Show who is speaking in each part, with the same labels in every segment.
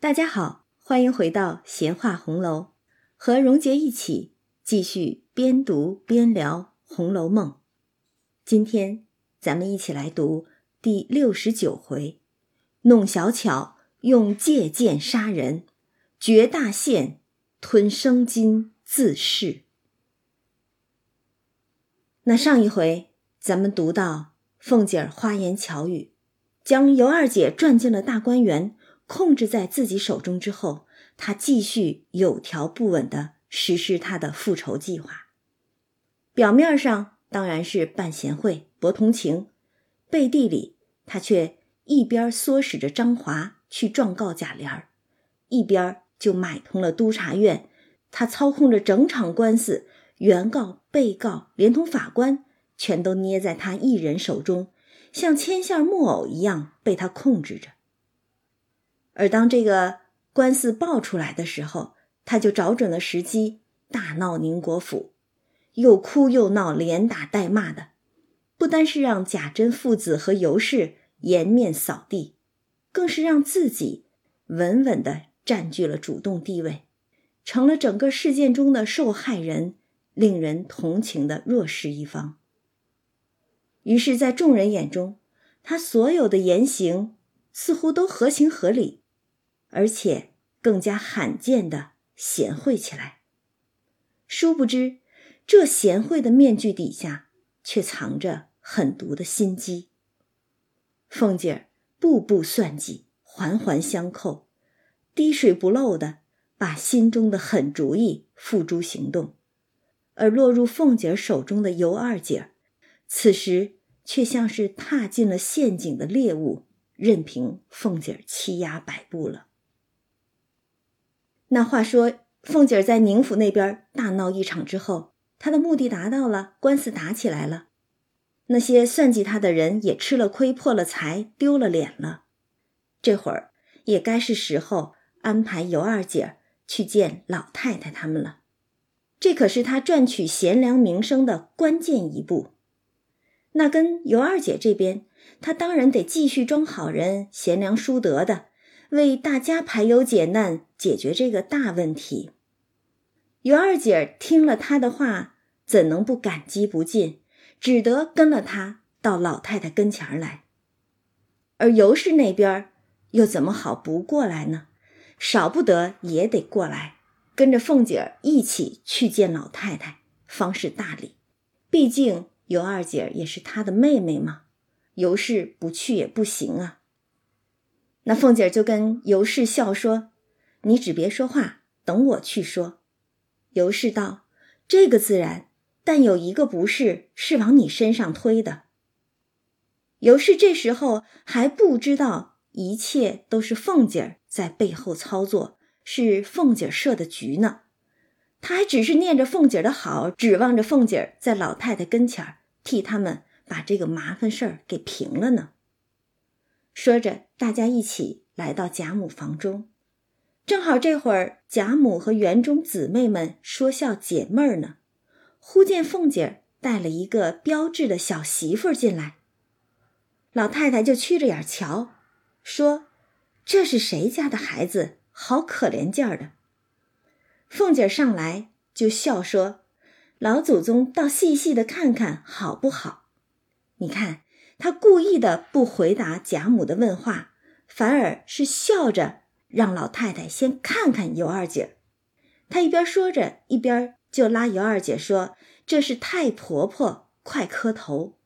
Speaker 1: 大家好，欢迎回到闲话红楼，和荣杰一起继续边读边聊《红楼梦》。今天咱们一起来读第六十九回：弄小巧用借剑杀人，绝大限吞生金自噬。那上一回咱们读到凤姐儿花言巧语，将尤二姐转进了大观园。控制在自己手中之后，他继续有条不紊地实施他的复仇计划。表面上当然是办贤惠、博同情，背地里他却一边唆使着张华去状告贾琏儿，一边就买通了督察院。他操控着整场官司，原告、被告连同法官，全都捏在他一人手中，像牵线木偶一样被他控制着。而当这个官司爆出来的时候，他就找准了时机，大闹宁国府，又哭又闹，连打带骂的，不单是让贾珍父子和尤氏颜面扫地，更是让自己稳稳的占据了主动地位，成了整个事件中的受害人，令人同情的弱势一方。于是，在众人眼中，他所有的言行似乎都合情合理。而且更加罕见的贤惠起来。殊不知，这贤惠的面具底下，却藏着狠毒的心机。凤姐儿步步算计，环环相扣，滴水不漏的把心中的狠主意付诸行动。而落入凤姐儿手中的尤二姐儿，此时却像是踏进了陷阱的猎物，任凭凤姐儿欺压摆布了。那话说，凤姐儿在宁府那边大闹一场之后，她的目的达到了，官司打起来了，那些算计她的人也吃了亏、破了财、丢了脸了。这会儿也该是时候安排尤二姐去见老太太他们了，这可是她赚取贤良名声的关键一步。那跟尤二姐这边，她当然得继续装好人、贤良淑德的。为大家排忧解难，解决这个大问题。尤二姐听了他的话，怎能不感激不尽？只得跟了他到老太太跟前来。而尤氏那边又怎么好不过来呢？少不得也得过来，跟着凤姐一起去见老太太，方是大礼。毕竟尤二姐也是她的妹妹嘛，尤氏不去也不行啊。那凤姐就跟尤氏笑说：“你只别说话，等我去说。”尤氏道：“这个自然，但有一个不是，是往你身上推的。”尤氏这时候还不知道一切都是凤姐在背后操作，是凤姐设的局呢。他还只是念着凤姐的好，指望着凤姐在老太太跟前替他们把这个麻烦事儿给平了呢。说着，大家一起来到贾母房中，正好这会儿贾母和园中姊妹们说笑解闷儿呢。忽见凤姐儿带了一个标致的小媳妇进来，老太太就曲着眼瞧，说：“这是谁家的孩子？好可怜劲儿的。”凤姐儿上来就笑说：“老祖宗倒细细的看看好不好？你看。”他故意的不回答贾母的问话，反而是笑着让老太太先看看尤二姐。他一边说着，一边就拉尤二姐说：“这是太婆婆，快磕头。”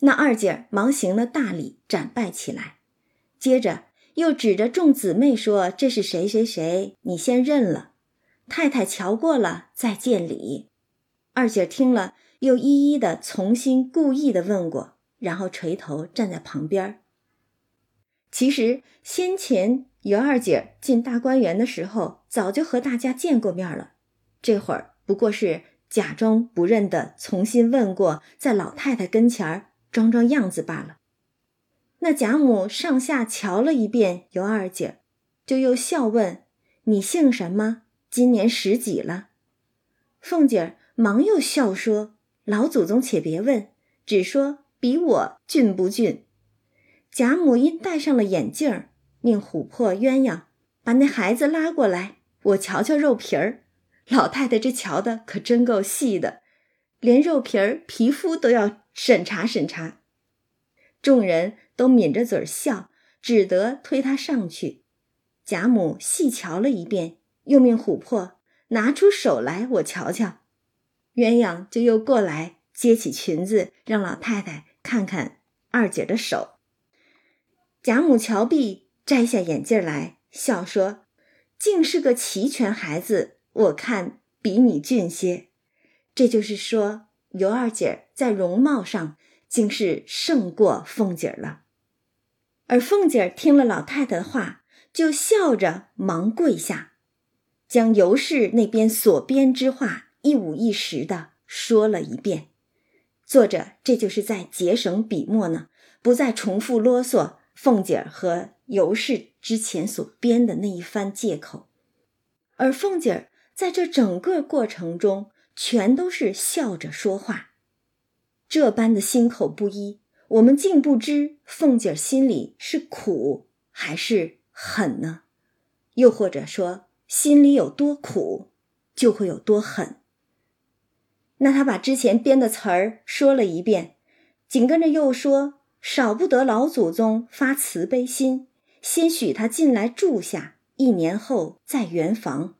Speaker 1: 那二姐忙行了大礼，展拜起来，接着又指着众姊妹说：“这是谁谁谁，你先认了。太太瞧过了，再见礼。”二姐听了，又一一的重新故意的问过。然后垂头站在旁边。其实先前尤二姐进大观园的时候，早就和大家见过面了。这会儿不过是假装不认得，重新问过，在老太太跟前装装样子罢了。那贾母上下瞧了一遍尤二姐，就又笑问：“你姓什么？今年十几了？”凤姐忙又笑说：“老祖宗且别问，只说。”比我俊不俊？贾母因戴上了眼镜儿，命琥珀鸳鸯把那孩子拉过来，我瞧瞧肉皮儿。老太太这瞧的可真够细的，连肉皮儿、皮肤都要审查审查。众人都抿着嘴儿笑，只得推他上去。贾母细瞧了一遍，又命琥珀拿出手来，我瞧瞧。鸳鸯就又过来接起裙子，让老太太看看二姐的手。贾母瞧毕，摘下眼镜来，笑说：“竟是个齐全孩子，我看比你俊些。”这就是说，尤二姐在容貌上竟是胜过凤姐了。而凤姐听了老太太的话，就笑着忙跪下，将尤氏那边所编之话一五一十的说了一遍。作者这就是在节省笔墨呢，不再重复啰嗦。凤姐儿和尤氏之前所编的那一番借口，而凤姐儿在这整个过程中全都是笑着说话，这般的心口不一，我们竟不知凤姐儿心里是苦还是狠呢？又或者说，心里有多苦，就会有多狠。那他把之前编的词儿说了一遍，紧跟着又说。少不得老祖宗发慈悲心，先许他进来住下，一年后再圆房。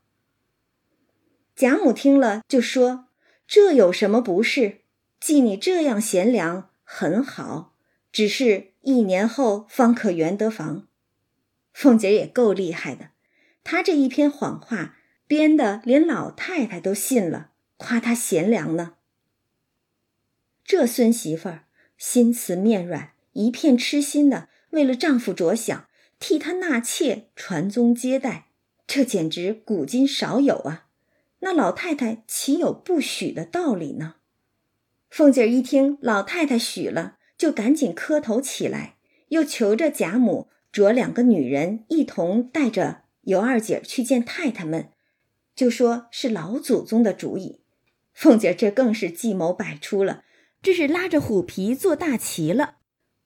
Speaker 1: 贾母听了就说：“这有什么不是？既你这样贤良，很好。只是一年后方可圆得房。”凤姐也够厉害的，她这一篇谎话编的连老太太都信了，夸她贤良呢。这孙媳妇儿。心慈面软，一片痴心的为了丈夫着想，替他纳妾、传宗接代，这简直古今少有啊！那老太太岂有不许的道理呢？凤姐一听老太太许了，就赶紧磕头起来，又求着贾母着两个女人一同带着尤二姐去见太太们，就说是老祖宗的主意。凤姐这更是计谋百出了。这是拉着虎皮做大旗了，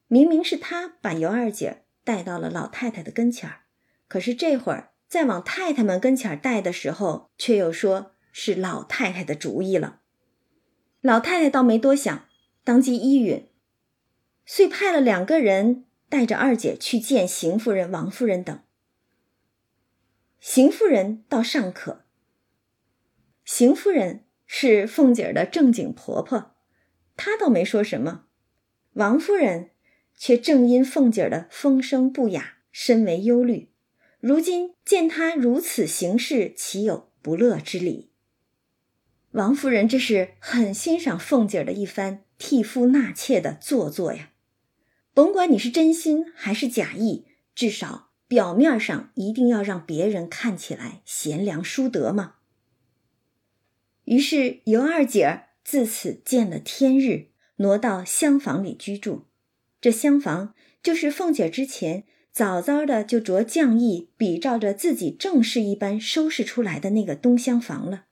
Speaker 1: 明明是她把尤二姐带到了老太太的跟前儿，可是这会儿再往太太们跟前儿带的时候，却又说是老太太的主意了。老太太倒没多想，当即依允，遂派了两个人带着二姐去见邢夫人、王夫人等。邢夫人倒尚可，邢夫人是凤姐儿的正经婆婆。她倒没说什么，王夫人却正因凤姐儿的风声不雅，深为忧虑。如今见她如此行事，岂有不乐之理？王夫人这是很欣赏凤姐儿的一番替夫纳妾的做作呀。甭管你是真心还是假意，至少表面上一定要让别人看起来贤良淑德嘛。于是尤二姐儿。自此见了天日，挪到厢房里居住。这厢房就是凤姐之前早早的就着匠艺，比照着自己正式一般收拾出来的那个东厢房了。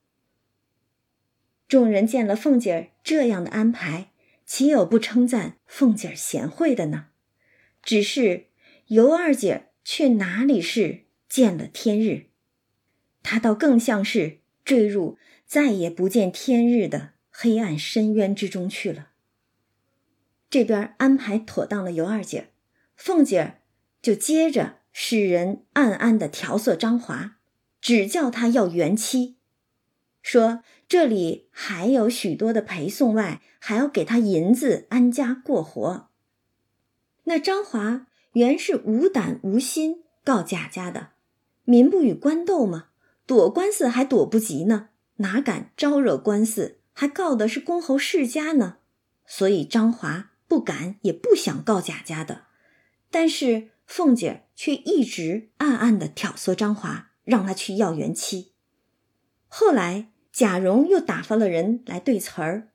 Speaker 1: 众人见了凤姐这样的安排，岂有不称赞凤姐贤惠的呢？只是尤二姐却哪里是见了天日，她倒更像是坠入再也不见天日的。黑暗深渊之中去了。这边安排妥当了尤二姐，凤姐儿就接着使人暗暗的调色张华，只叫他要原妻，说这里还有许多的陪送，外还要给他银子安家过活。那张华原是无胆无心告贾家的，民不与官斗吗？躲官司还躲不及呢，哪敢招惹官司？还告的是公侯世家呢，所以张华不敢也不想告贾家的，但是凤姐却一直暗暗的挑唆张华，让他去要原妻。后来贾蓉又打发了人来对词儿，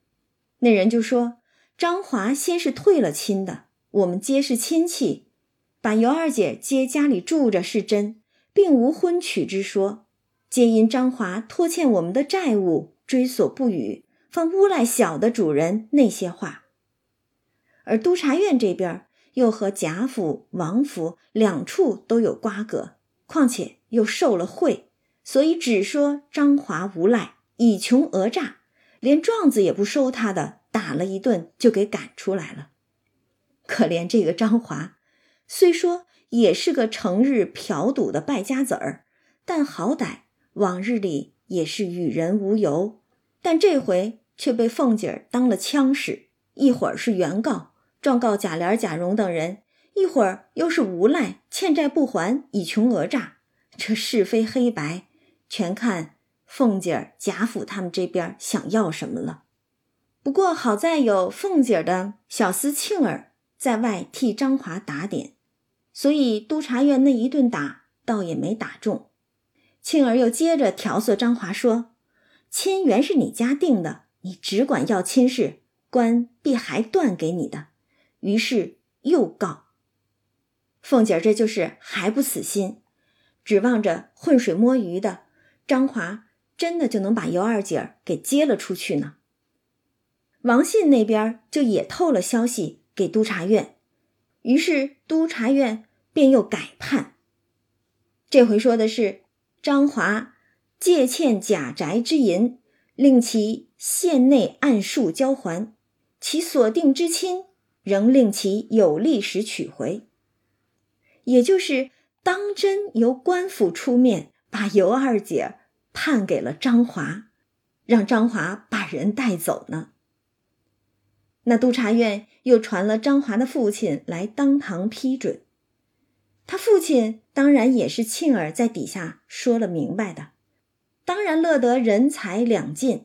Speaker 1: 那人就说张华先是退了亲的，我们皆是亲戚，把尤二姐接家里住着是真，并无婚娶之说，皆因张华拖欠我们的债务，追索不语。放诬赖小的主人那些话，而督察院这边又和贾府、王府两处都有瓜葛，况且又受了贿，所以只说张华无赖，以穷讹诈，连状子也不收他的，打了一顿就给赶出来了。可怜这个张华，虽说也是个成日嫖赌的败家子儿，但好歹往日里也是与人无尤，但这回却被凤姐儿当了枪使，一会儿是原告状告贾琏、贾蓉等人。一会儿又是无赖欠债不还，以穷讹诈，这是非黑白，全看凤姐儿、贾府他们这边想要什么了。不过好在有凤姐儿的小厮庆儿在外替张华打点，所以督察院那一顿打倒也没打中。庆儿又接着调唆张华说：“亲原是你家定的，你只管要亲事，官必还断给你的。”于是又告。凤姐这就是还不死心，指望着浑水摸鱼的张华真的就能把尤二姐给接了出去呢。王信那边就也透了消息给督察院，于是督察院便又改判。这回说的是张华借欠贾宅之银，令其县内按数交还，其所定之亲仍令其有利时取回。也就是当真由官府出面把尤二姐判给了张华，让张华把人带走呢。那督察院又传了张华的父亲来当堂批准，他父亲当然也是庆儿在底下说了明白的，当然乐得人财两尽，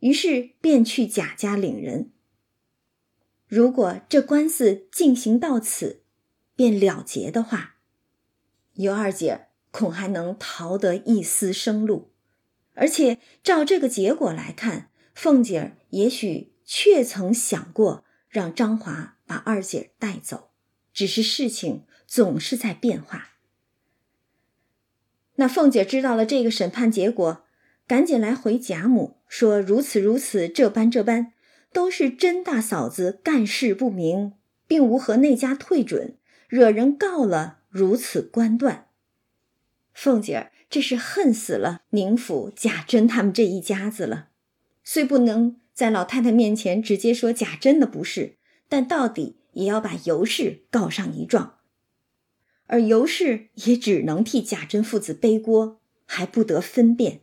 Speaker 1: 于是便去贾家领人。如果这官司进行到此，便了结的话，尤二姐恐还能逃得一丝生路，而且照这个结果来看，凤姐儿也许确曾想过让张华把二姐带走，只是事情总是在变化。那凤姐知道了这个审判结果，赶紧来回贾母说：“如此如此，这般这般，都是甄大嫂子干事不明，并无和那家退准。”惹人告了，如此官断。凤姐儿这是恨死了宁府贾珍他们这一家子了。虽不能在老太太面前直接说贾珍的不是，但到底也要把尤氏告上一状。而尤氏也只能替贾珍父子背锅，还不得分辨。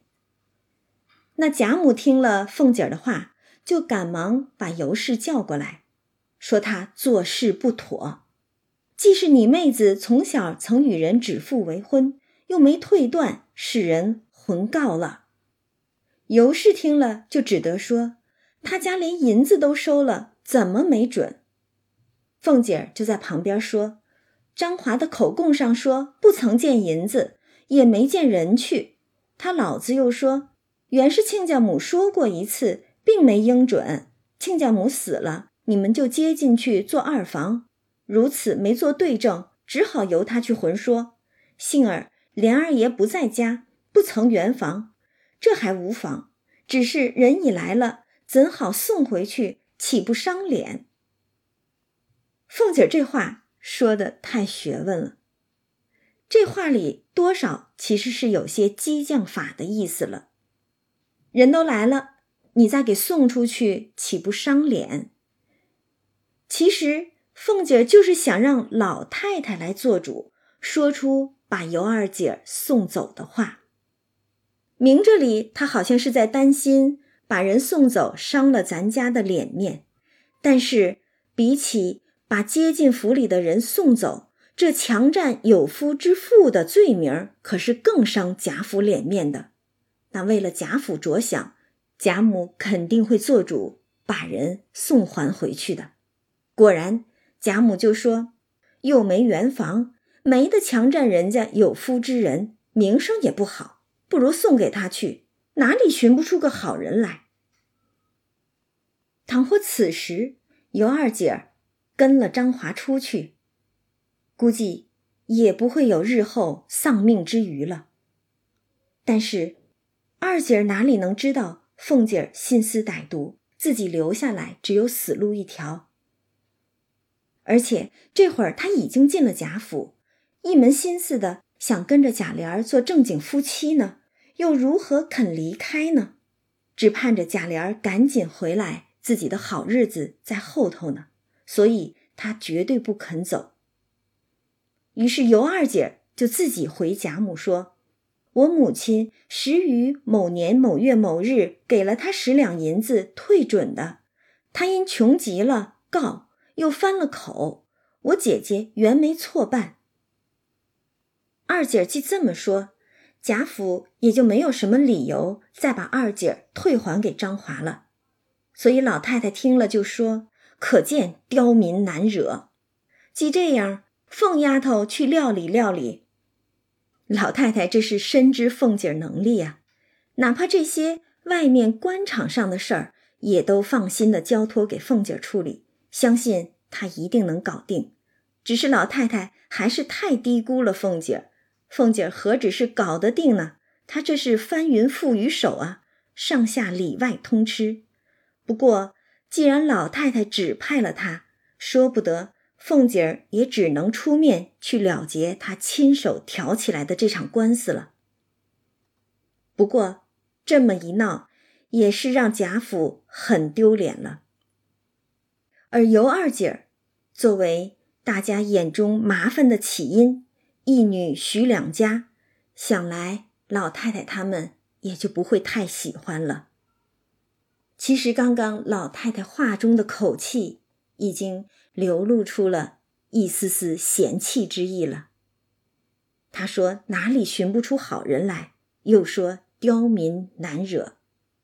Speaker 1: 那贾母听了凤姐的话，就赶忙把尤氏叫过来，说他做事不妥。既是你妹子从小曾与人指腹为婚，又没退断，使人魂告了。尤氏听了，就只得说：“他家连银子都收了，怎么没准？”凤姐儿就在旁边说：“张华的口供上说不曾见银子，也没见人去。他老子又说，原是亲家母说过一次，并没应准。亲家母死了，你们就接进去做二房。”如此没做对证，只好由他去混说。幸而莲二爷不在家，不曾圆房，这还无妨。只是人已来了，怎好送回去？岂不伤脸？凤姐这话说的太学问了，这话里多少其实是有些激将法的意思了。人都来了，你再给送出去，岂不伤脸？其实。凤姐就是想让老太太来做主，说出把尤二姐送走的话。明着里，她好像是在担心把人送走伤了咱家的脸面，但是比起把接进府里的人送走，这强占有夫之妇的罪名，可是更伤贾府脸面的。那为了贾府着想，贾母肯定会做主把人送还回去的。果然。贾母就说：“又没圆房，没得强占人家有夫之人，名声也不好，不如送给他去，哪里寻不出个好人来？倘或此时尤二姐跟了张华出去，估计也不会有日后丧命之余了。但是二姐儿哪里能知道凤姐儿心思歹毒，自己留下来只有死路一条。”而且这会儿他已经进了贾府，一门心思的想跟着贾琏做正经夫妻呢，又如何肯离开呢？只盼着贾琏赶紧回来，自己的好日子在后头呢，所以他绝对不肯走。于是尤二姐就自己回贾母说：“我母亲时于某年某月某日给了他十两银子退准的，他因穷极了告，又翻了口。”我姐姐原没错办，二姐既这么说，贾府也就没有什么理由再把二姐退还给张华了。所以老太太听了就说：“可见刁民难惹。”既这样，凤丫头去料理料理。老太太这是深知凤姐能力啊，哪怕这些外面官场上的事儿，也都放心的交托给凤姐处理，相信她一定能搞定。只是老太太还是太低估了凤姐儿，凤姐儿何止是搞得定呢？她这是翻云覆雨手啊，上下里外通吃。不过既然老太太指派了她，说不得，凤姐儿也只能出面去了结她亲手挑起来的这场官司了。不过这么一闹，也是让贾府很丢脸了。而尤二姐儿作为。大家眼中麻烦的起因，一女许两家，想来老太太他们也就不会太喜欢了。其实刚刚老太太话中的口气，已经流露出了一丝丝嫌弃之意了。她说哪里寻不出好人来，又说刁民难惹，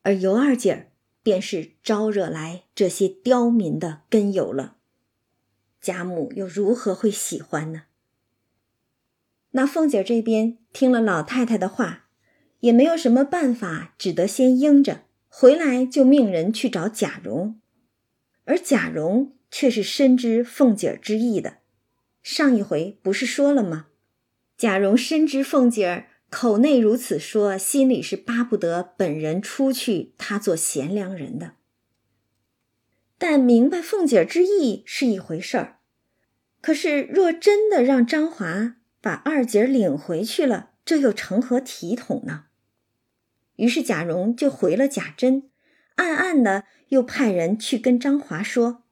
Speaker 1: 而尤二姐儿便是招惹来这些刁民的根由了。贾母又如何会喜欢呢？那凤姐这边听了老太太的话，也没有什么办法，只得先应着。回来就命人去找贾蓉，而贾蓉却是深知凤姐之意的。上一回不是说了吗？贾蓉深知凤姐儿口内如此说，心里是巴不得本人出去，她做贤良人的。但明白凤姐之意是一回事儿，可是若真的让张华把二姐领回去了，这又成何体统呢？于是贾蓉就回了贾珍，暗暗的又派人去跟张华说：“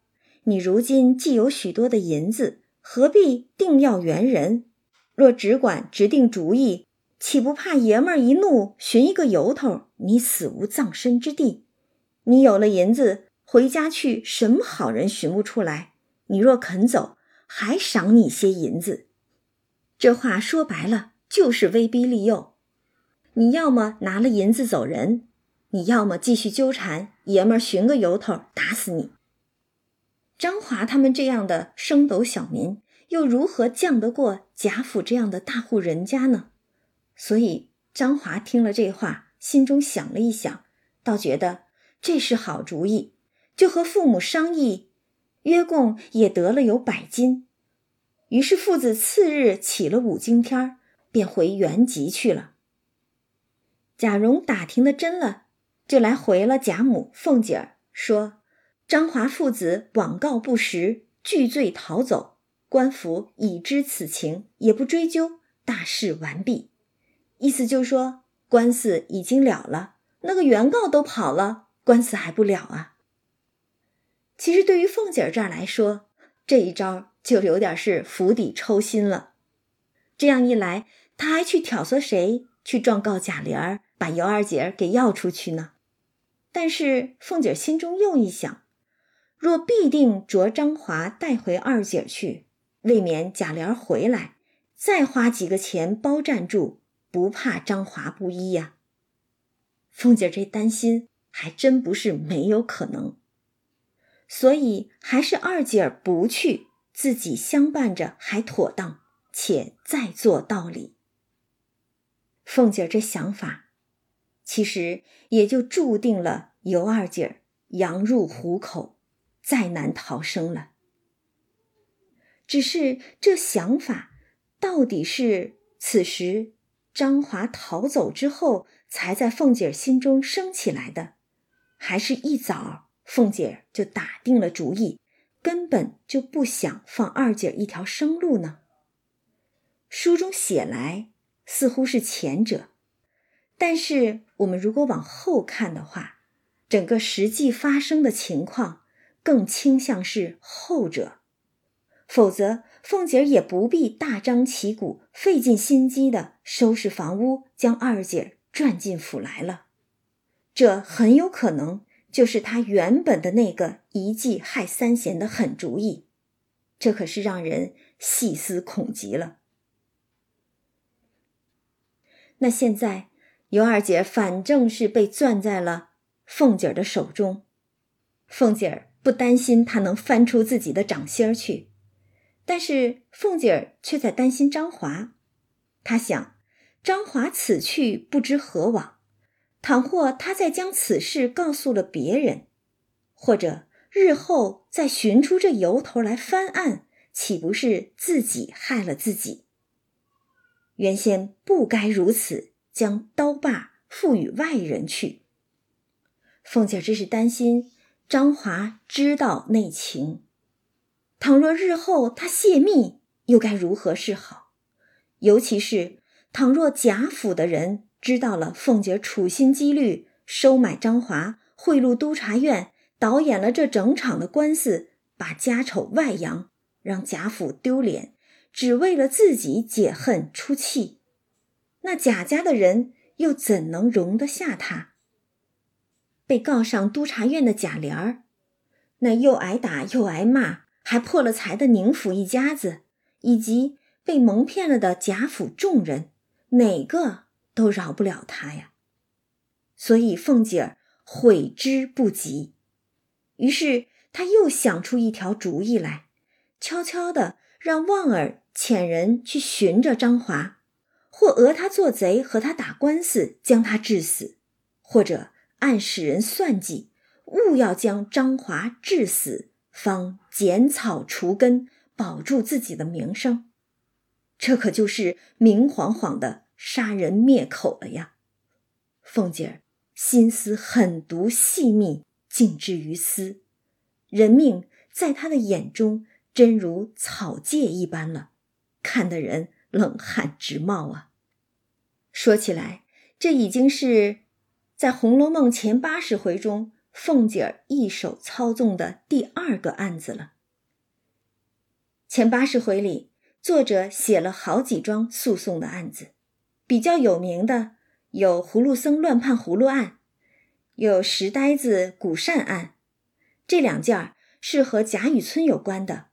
Speaker 1: 你如今既有许多的银子，何必定要援人？若只管直定主意，岂不怕爷们儿一怒，寻一个由头，你死无葬身之地？你有了银子。”回家去，什么好人寻不出来？你若肯走，还赏你些银子。这话说白了就是威逼利诱。你要么拿了银子走人，你要么继续纠缠爷们儿，寻个由头打死你。张华他们这样的升斗小民，又如何降得过贾府这样的大户人家呢？所以张华听了这话，心中想了一想，倒觉得这是好主意。就和父母商议，约共也得了有百金。于是父子次日起了五更天便回原籍去了。贾蓉打听的真了，就来回了贾母、凤姐儿，说张华父子网告不实，拒罪逃走。官府已知此情，也不追究，大事完毕。意思就是说，官司已经了了，那个原告都跑了，官司还不了啊？其实对于凤姐儿这儿来说，这一招就有点是釜底抽薪了。这样一来，她还去挑唆谁去状告贾琏儿，把尤二姐给要出去呢？但是凤姐心中又一想，若必定着张华带回二姐去，未免贾琏回来再花几个钱包站住，不怕张华不依呀。凤姐这担心还真不是没有可能。所以还是二姐不去，自己相伴着还妥当，且再做道理。凤姐这想法，其实也就注定了尤二姐儿羊入虎口，再难逃生了。只是这想法，到底是此时张华逃走之后，才在凤姐儿心中升起来的，还是一早？凤姐儿就打定了主意，根本就不想放二姐儿一条生路呢。书中写来似乎是前者，但是我们如果往后看的话，整个实际发生的情况更倾向是后者。否则，凤姐也不必大张旗鼓、费尽心机的收拾房屋，将二姐转进府来了。这很有可能就是她原本的那个一计害三贤的狠主意。这可是让人细思恐极了。那现在尤二姐反正是被攥在了凤姐儿的手中，凤姐儿不担心她能翻出自己的掌心儿去，但是凤姐儿却在担心张华。她想，张华此去不知何往，倘或他再将此事告诉了别人，或者……日后再寻出这由头来翻案，岂不是自己害了自己？原先不该如此，将刀把付与外人去。凤姐只是担心张华知道内情，倘若日后他泄密，又该如何是好？尤其是倘若贾府的人知道了凤姐处心积虑收买张华，贿赂督察院。导演了这整场的官司，把家丑外扬，让贾府丢脸，只为了自己解恨出气。那贾家的人又怎能容得下他？被告上督察院的贾琏儿，那又挨打又挨骂，还破了财的宁府一家子，以及被蒙骗了的贾府众人，哪个都饶不了他呀！所以凤姐儿悔之不及。于是她又想出一条主意来，悄悄的让旺儿遣人去寻着张华，或讹他做贼和他打官司，将他致死；或者暗使人算计，务要将张华致死，方剪草除根，保住自己的名声。这可就是明晃晃的杀人灭口了呀！凤姐儿心思狠毒细密。尽之于斯，人命在他的眼中真如草芥一般了，看得人冷汗直冒啊！说起来，这已经是在《红楼梦》前八十回中凤姐儿一手操纵的第二个案子了。前八十回里，作者写了好几桩诉讼的案子，比较有名的有葫芦僧乱判葫芦案。有石呆子古扇案，这两件儿是和贾雨村有关的。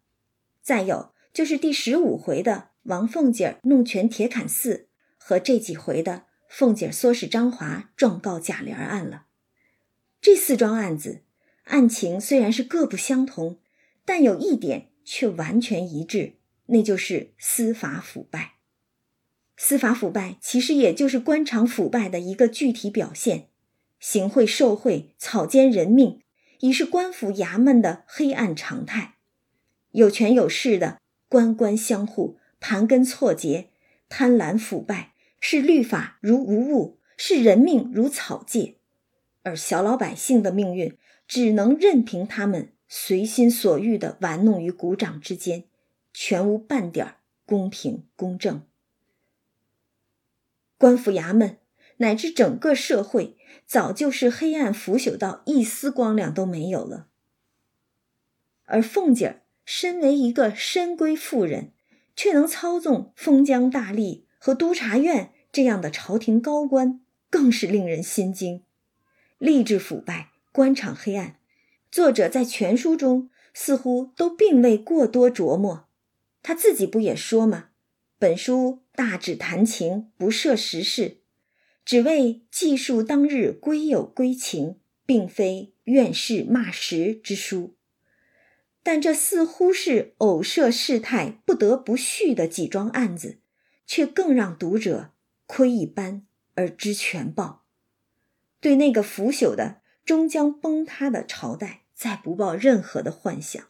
Speaker 1: 再有就是第十五回的王凤姐弄权铁槛寺和这几回的凤姐唆使张华状告贾琏案了。这四桩案子案情虽然是各不相同，但有一点却完全一致，那就是司法腐败。司法腐败其实也就是官场腐败的一个具体表现。行贿受贿、草菅人命，已是官府衙门的黑暗常态。有权有势的官官相护，盘根错节，贪婪腐败，视律法如无物，视人命如草芥。而小老百姓的命运，只能任凭他们随心所欲的玩弄于股掌之间，全无半点公平公正。官府衙门。乃至整个社会，早就是黑暗腐朽到一丝光亮都没有了。而凤姐儿身为一个深闺妇人，却能操纵封疆大吏和督察院这样的朝廷高官，更是令人心惊。吏治腐败，官场黑暗，作者在全书中似乎都并未过多琢磨。他自己不也说吗？本书大指谈情，不涉时事。只为记述当日归有归情，并非怨世骂时之书。但这似乎是偶涉事态不得不续的几桩案子，却更让读者窥一斑而知全豹，对那个腐朽的终将崩塌的朝代再不抱任何的幻想，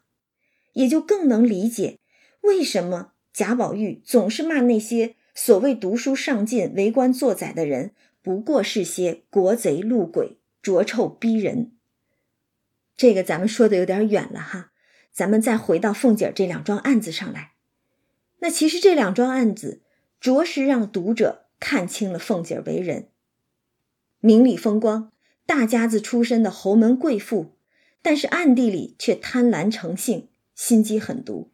Speaker 1: 也就更能理解为什么贾宝玉总是骂那些所谓读书上进、为官作宰的人。不过是些国贼路鬼，浊臭逼人。这个咱们说的有点远了哈，咱们再回到凤姐这两桩案子上来。那其实这两桩案子，着实让读者看清了凤姐为人，名利风光、大家子出身的侯门贵妇，但是暗地里却贪婪成性，心机狠毒。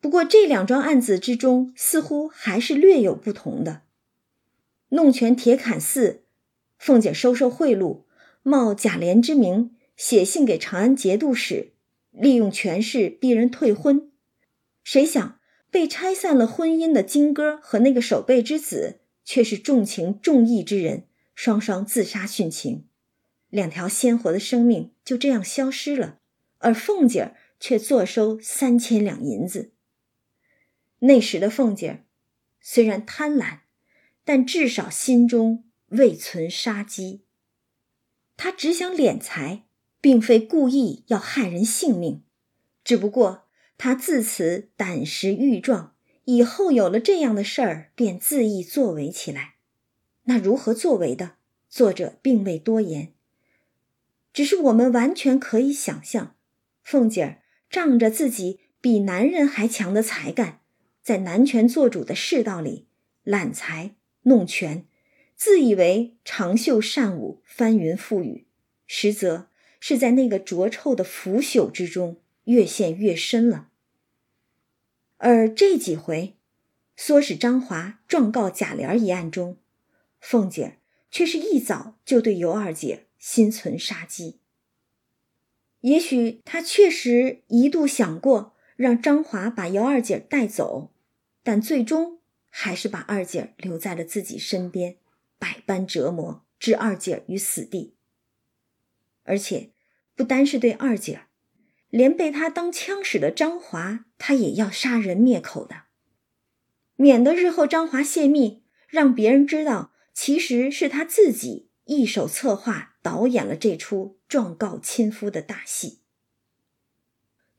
Speaker 1: 不过这两桩案子之中，似乎还是略有不同的。弄权铁槛寺，凤姐收受贿赂，冒贾琏之名写信给长安节度使，利用权势逼人退婚。谁想被拆散了婚姻的金哥和那个守备之子，却是重情重义之人，双双自杀殉情，两条鲜活的生命就这样消失了，而凤姐儿却坐收三千两银子。那时的凤姐儿虽然贪婪。但至少心中未存杀机。她只想敛财，并非故意要害人性命，只不过他自此胆识愈壮，以后有了这样的事儿，便恣意作为起来。那如何作为的？作者并未多言，只是我们完全可以想象，凤姐儿仗着自己比男人还强的才干，在男权做主的世道里揽财。弄权，自以为长袖善舞、翻云覆雨，实则是在那个浊臭的腐朽之中越陷越深了。而这几回，唆使张华状告贾琏一案中，凤姐却是一早就对尤二姐心存杀机。也许她确实一度想过让张华把尤二姐带走，但最终。还是把二姐留在了自己身边，百般折磨，置二姐于死地。而且，不单是对二姐，连被他当枪使的张华，他也要杀人灭口的，免得日后张华泄密，让别人知道其实是他自己一手策划导演了这出状告亲夫的大戏。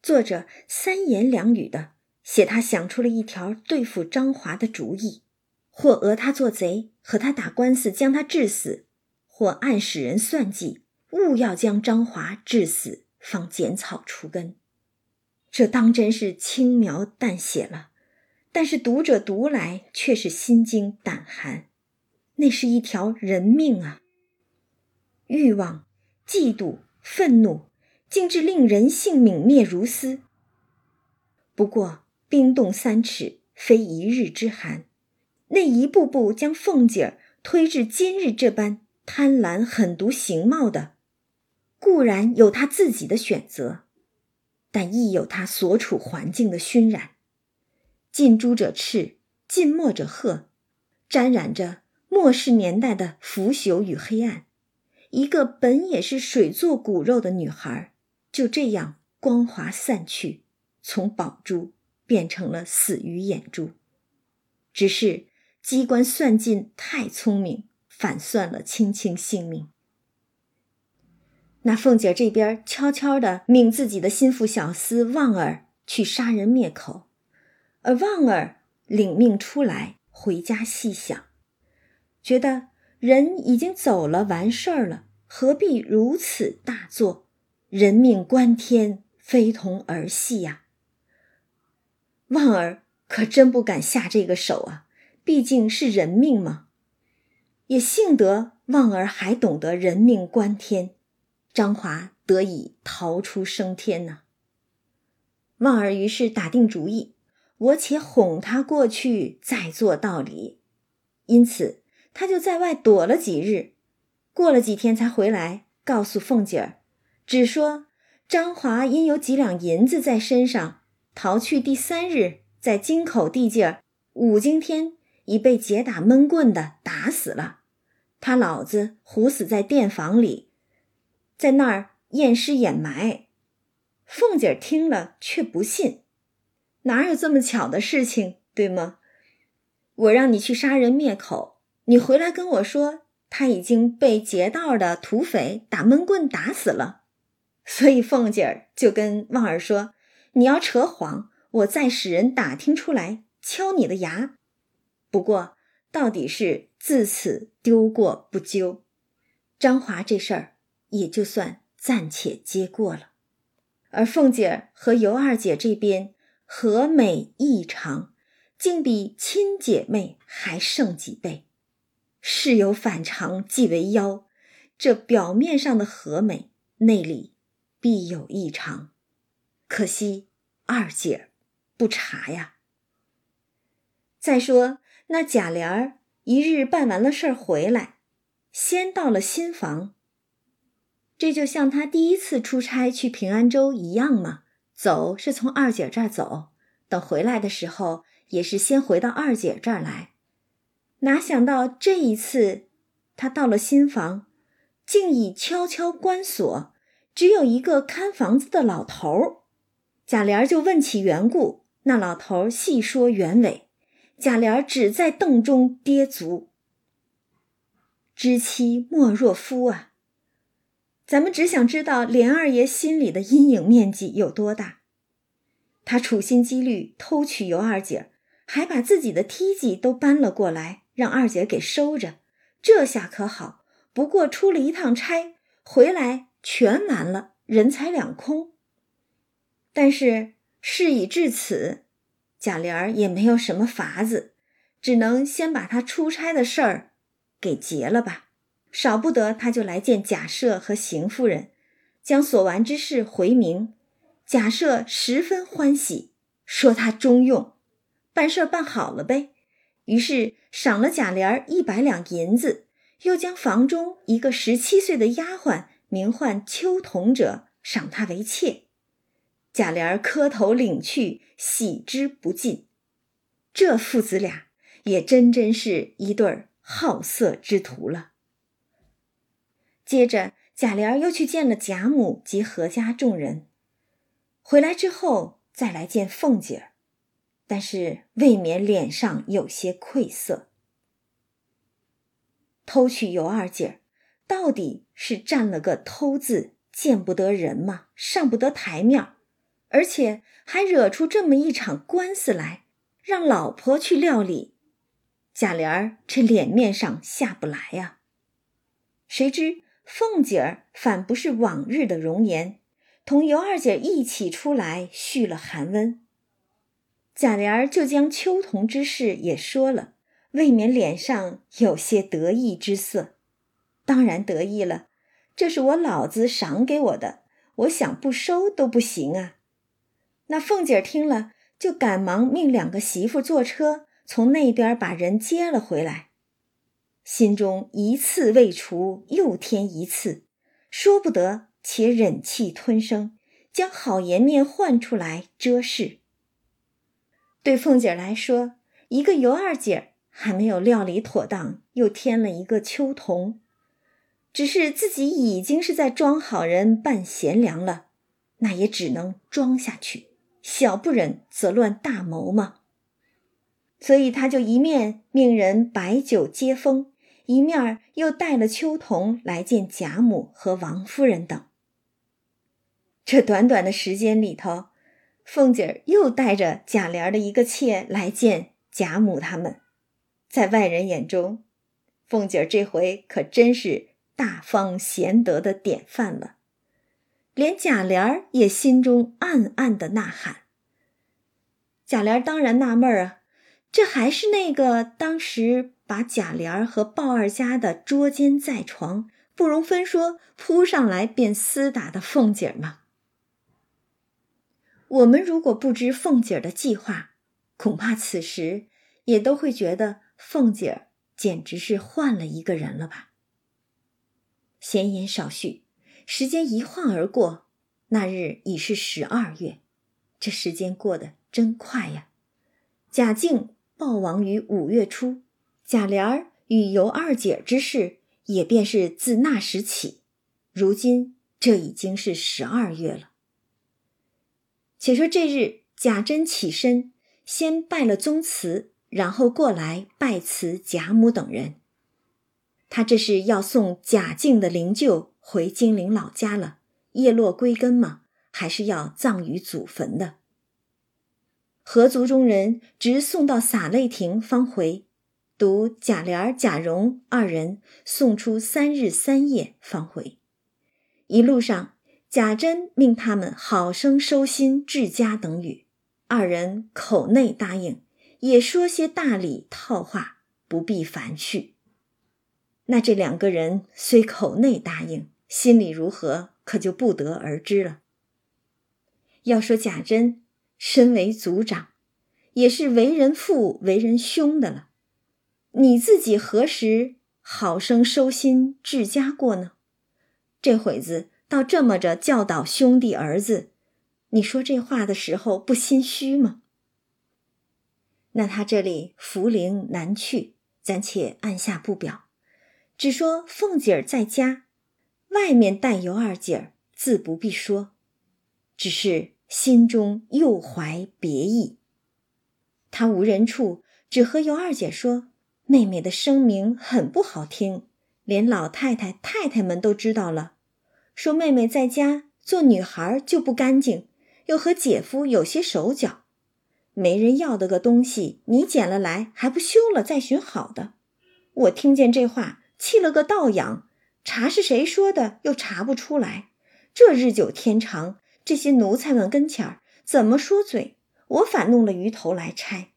Speaker 1: 作者三言两语的。写他想出了一条对付张华的主意，或讹他做贼，和他打官司将他治死；或暗使人算计，务要将张华治死，方剪草除根。这当真是轻描淡写了，但是读者读来却是心惊胆寒。那是一条人命啊！欲望、嫉妒、愤怒，竟至令人性泯灭如斯。不过。冰冻三尺，非一日之寒。那一步步将凤姐儿推至今日这般贪婪狠毒形貌的，固然有他自己的选择，但亦有他所处环境的熏染。近朱者赤，近墨者黑，沾染着末世年代的腐朽与黑暗。一个本也是水做骨肉的女孩，就这样光华散去，从宝珠。变成了死鱼眼珠，只是机关算尽太聪明，反算了青青性命。那凤姐这边悄悄的命自己的心腹小厮旺儿去杀人灭口，而旺儿领命出来回家细想，觉得人已经走了，完事儿了，何必如此大作？人命关天，非同儿戏呀！旺儿可真不敢下这个手啊！毕竟是人命嘛。也幸得旺儿还懂得人命关天，张华得以逃出升天呢。旺儿于是打定主意，我且哄他过去，再做道理。因此，他就在外躲了几日，过了几天才回来，告诉凤姐儿，只说张华因有几两银子在身上。逃去第三日，在京口地界儿，五更天已被劫打闷棍的打死了。他老子唬死在店房里，在那儿验尸掩埋。凤姐儿听了却不信，哪有这么巧的事情，对吗？我让你去杀人灭口，你回来跟我说他已经被劫道的土匪打闷棍打死了，所以凤姐儿就跟旺儿说。你要扯谎，我再使人打听出来，敲你的牙。不过，到底是自此丢过不究，张华这事儿也就算暂且接过了。而凤姐和尤二姐这边和美异常，竟比亲姐妹还胜几倍。事有反常，即为妖。这表面上的和美，内里必有异常。可惜二姐不察呀。再说那贾琏儿一日办完了事儿回来，先到了新房。这就像他第一次出差去平安州一样嘛。走是从二姐这儿走，等回来的时候也是先回到二姐这儿来。哪想到这一次，他到了新房，竟已悄悄关锁，只有一个看房子的老头儿。贾琏就问起缘故，那老头儿细说原委。贾琏只在凳中跌足，知妻莫若夫啊！咱们只想知道连二爷心里的阴影面积有多大。他处心积虑偷娶尤二姐，还把自己的梯级都搬了过来，让二姐给收着。这下可好，不过出了一趟差，回来全完了，人财两空。但是事已至此，贾琏儿也没有什么法子，只能先把他出差的事儿给结了吧。少不得他就来见贾赦和邢夫人，将所完之事回明。贾赦十分欢喜，说他中用，办事办好了呗。于是赏了贾琏一百两银子，又将房中一个十七岁的丫鬟，名唤秋桐者，赏他为妾。贾琏磕头领去，喜之不尽。这父子俩也真真是一对好色之徒了。接着，贾琏又去见了贾母及何家众人，回来之后再来见凤姐儿，但是未免脸上有些愧色。偷娶尤二姐，到底是占了个偷字，见不得人嘛，上不得台面而且还惹出这么一场官司来，让老婆去料理，贾琏这脸面上下不来呀。谁知。凤姐儿反不是往日的容颜，同尤二姐一起出来续了寒温。贾琏儿就将秋桐之事也说了，未免脸上有些得意之色。当然得意了，这是我老子赏给我的，我想不收都不行啊。那凤姐儿听了，就赶忙命两个媳妇坐车从那边把人接了回来。心中一次未除，又添一次，说不得，且忍气吞声，将好颜面换出来遮事。对凤姐来说，一个尤二姐还没有料理妥当，又添了一个秋桐，只是自己已经是在装好人扮贤良了，那也只能装下去，小不忍则乱大谋嘛。所以他就一面命人摆酒接风。一面又带了秋桐来见贾母和王夫人等。这短短的时间里头，凤姐儿又带着贾琏的一个妾来见贾母他们，在外人眼中，凤姐儿这回可真是大方贤德的典范了，连贾琏也心中暗暗的呐喊。贾琏当然纳闷儿啊，这还是那个当时。把贾琏和鲍二家的捉奸在床，不容分说，扑上来便厮打的凤姐吗？我们如果不知凤姐的计划，恐怕此时也都会觉得凤姐简直是换了一个人了吧。闲言少叙，时间一晃而过，那日已是十二月，这时间过得真快呀！贾静暴亡于五月初。贾琏儿与尤二姐之事，也便是自那时起。如今这已经是十二月了。且说这日，贾珍起身，先拜了宗祠，然后过来拜辞贾母等人。他这是要送贾静的灵柩回金陵老家了，叶落归根嘛，还是要葬于祖坟的。合族中人直送到洒泪亭方回。独贾琏、贾蓉二人送出三日三夜方回，一路上贾珍命他们好生收心治家等语，二人口内答应，也说些大礼套话，不必烦絮。那这两个人虽口内答应，心里如何，可就不得而知了。要说贾珍身为族长，也是为人父、为人兄的了。你自己何时好生收心治家过呢？这会子倒这么着教导兄弟儿子，你说这话的时候不心虚吗？那他这里茯苓难去，暂且按下不表，只说凤姐儿在家，外面待尤二姐儿自不必说，只是心中又怀别意。他无人处，只和尤二姐说。妹妹的声名很不好听，连老太太、太太们都知道了，说妹妹在家做女孩就不干净，又和姐夫有些手脚，没人要的个东西，你捡了来还不修了再寻好的。我听见这话，气了个倒仰，查是谁说的又查不出来。这日久天长，这些奴才们跟前儿怎么说嘴，我反弄了鱼头来拆。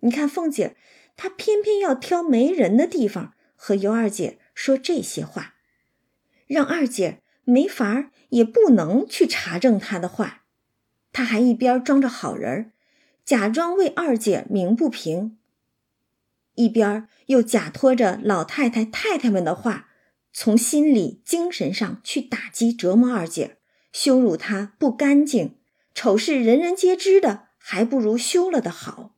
Speaker 1: 你看凤姐。她偏偏要挑没人的地方和尤二姐说这些话，让二姐没法儿也不能去查证她的话。他还一边装着好人，假装为二姐鸣不平，一边又假托着老太太、太太们的话，从心理、精神上去打击、折磨二姐，羞辱她不干净、丑事人人皆知的，还不如休了的好。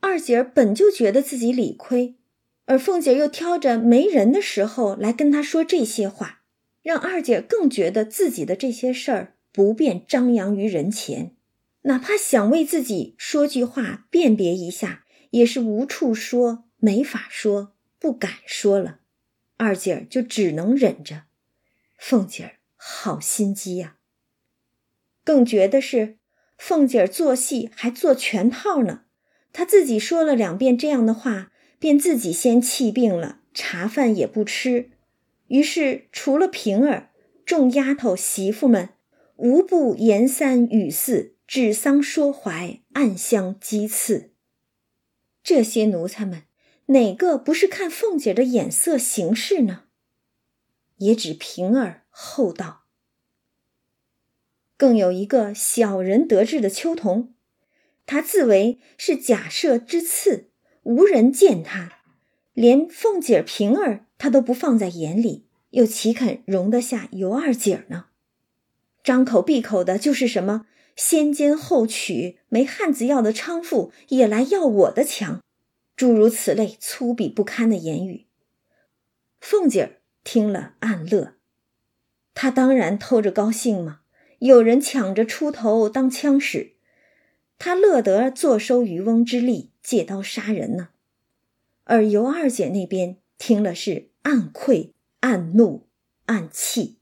Speaker 1: 二姐儿本就觉得自己理亏，而凤姐又挑着没人的时候来跟她说这些话，让二姐更觉得自己的这些事儿不便张扬于人前，哪怕想为自己说句话辨别一下，也是无处说，没法说，不敢说了。二姐儿就只能忍着。凤姐儿好心机呀，更觉得是凤姐儿做戏还做全套呢。她自己说了两遍这样的话，便自己先气病了，茶饭也不吃。于是除了平儿，众丫头媳妇们无不言三语四，指桑说槐，暗香讥刺。这些奴才们哪个不是看凤姐的眼色行事呢？也只平儿厚道。更有一个小人得志的秋桐。他自为是假设之次，无人见他，连凤姐儿、平儿他都不放在眼里，又岂肯容得下尤二姐呢？张口闭口的就是什么先奸后娶，没汉子要的娼妇也来要我的强，诸如此类粗鄙不堪的言语。凤姐儿听了暗乐，他当然偷着高兴嘛，有人抢着出头当枪使。他乐得坐收渔翁之利，借刀杀人呢。而尤二姐那边听了是暗愧、暗怒、暗气。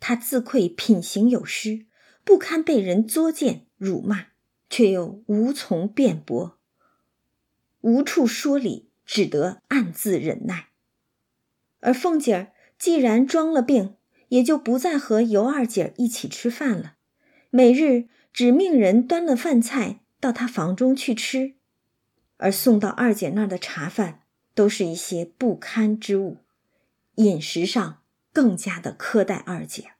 Speaker 1: 她自愧品行有失，不堪被人作践辱骂，却又无从辩驳，无处说理，只得暗自忍耐。而凤姐儿既然装了病，也就不再和尤二姐一起吃饭了，每日。只命人端了饭菜到她房中去吃，而送到二姐那儿的茶饭都是一些不堪之物，饮食上更加的苛待二姐。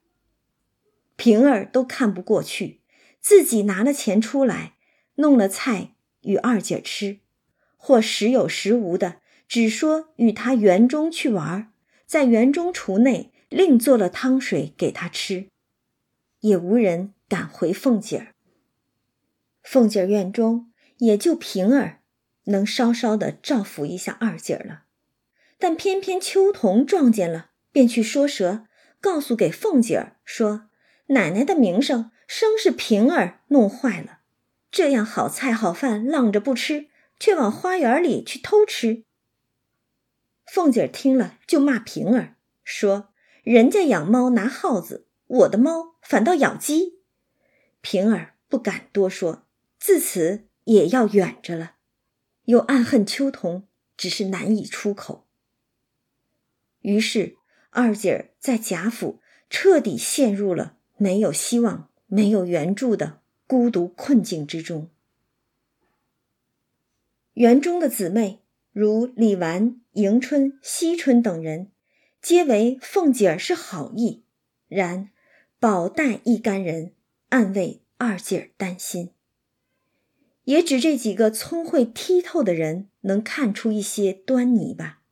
Speaker 1: 平儿都看不过去，自己拿了钱出来，弄了菜与二姐吃，或时有时无的，只说与她园中去玩，在园中厨内另做了汤水给他吃，也无人。赶回凤姐儿，凤姐儿院中也就平儿能稍稍的照拂一下二姐儿了，但偏偏秋桐撞见了，便去说舌，告诉给凤姐儿说：“奶奶的名声生是平儿弄坏了，这样好菜好饭浪着不吃，却往花园里去偷吃。”凤姐儿听了就骂平儿说：“人家养猫拿耗子，我的猫反倒咬鸡。”平儿不敢多说，自此也要远着了，又暗恨秋桐，只是难以出口。于是二姐儿在贾府彻底陷入了没有希望、没有援助的孤独困境之中。园中的姊妹如李纨、迎春、惜春等人，皆为凤姐儿是好意，然宝黛一干人暗为二姐儿担心。也只这几个聪慧剔透的人能看出一些端倪吧。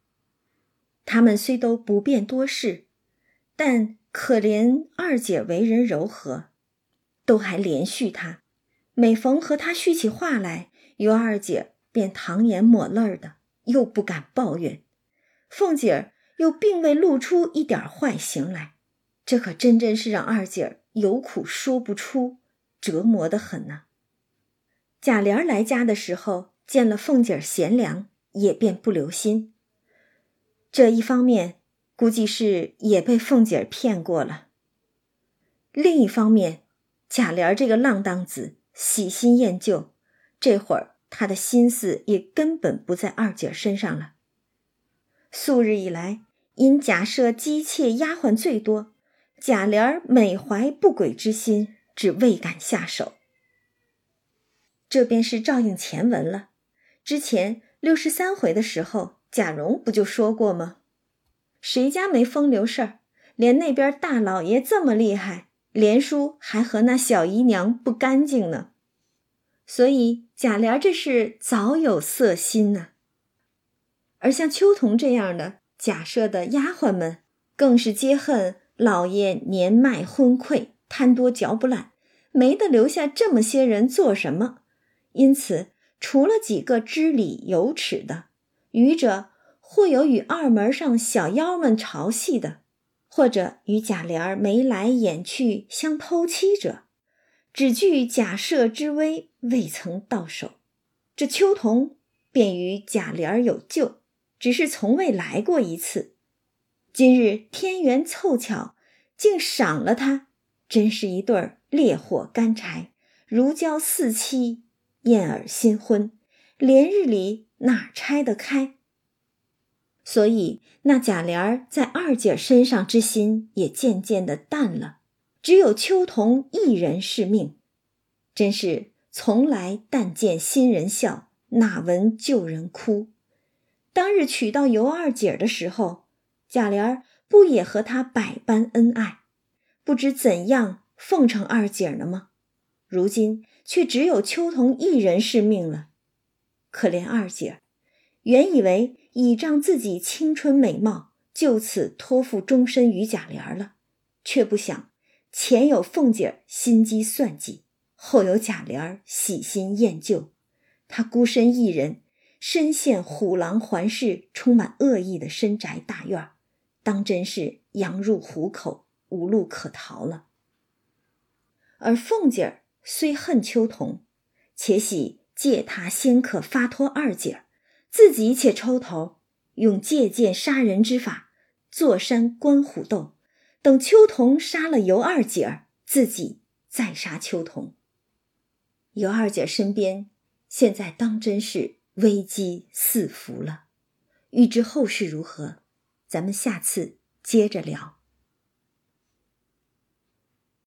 Speaker 1: 他们虽都不便多事，但可怜二姐为人柔和，都还怜恤她。每逢和她叙起话来，尤二姐便淌眼抹泪儿的，又不敢抱怨。凤姐儿又并未露出一点坏行来，这可真真是让二姐儿有苦说不出，折磨的很呐。贾琏来家的时候，见了凤姐儿贤良，也便不留心。这一方面，估计是也被凤姐儿骗过了；另一方面，贾琏这个浪荡子喜新厌旧，这会儿他的心思也根本不在二姐身上了。素日以来，因贾赦姬妾丫鬟最多，贾琏每怀不轨之心，只未敢下手。这便是照应前文了。之前六十三回的时候，贾蓉不就说过吗？谁家没风流事儿？连那边大老爷这么厉害，连叔还和那小姨娘不干净呢。所以贾琏这是早有色心呐。而像秋桐这样的贾赦的丫鬟们，更是皆恨老爷年迈昏聩，贪多嚼不烂，没得留下这么些人做什么。因此，除了几个知礼有耻的，余者或有与二门上小妖们朝戏的，或者与贾琏眉来眼去相偷妻者，只惧贾赦之威未曾到手。这秋桐便与贾琏有旧，只是从未来过一次。今日天缘凑巧，竟赏了他，真是一对烈火干柴，如胶似漆。燕尔新婚，连日里哪拆得开？所以那贾琏在二姐身上之心也渐渐的淡了，只有秋桐一人是命。真是从来但见新人笑，哪闻旧人哭。当日娶到尤二姐的时候，贾琏儿不也和她百般恩爱，不知怎样奉承二姐呢吗？如今。却只有秋桐一人是命了，可怜二姐，原以为倚仗自己青春美貌，就此托付终身于贾琏了，却不想前有凤姐心机算计，后有贾琏喜新厌旧，他孤身一人，身陷虎狼环视、充满恶意的深宅大院，当真是羊入虎口，无路可逃了。而凤姐儿。虽恨秋桐，且喜借他先可发脱二姐儿，自己且抽头用借剑杀人之法，坐山观虎斗，等秋桐杀了尤二姐儿，自己再杀秋桐。尤二姐身边现在当真是危机四伏了，欲知后事如何，咱们下次接着聊。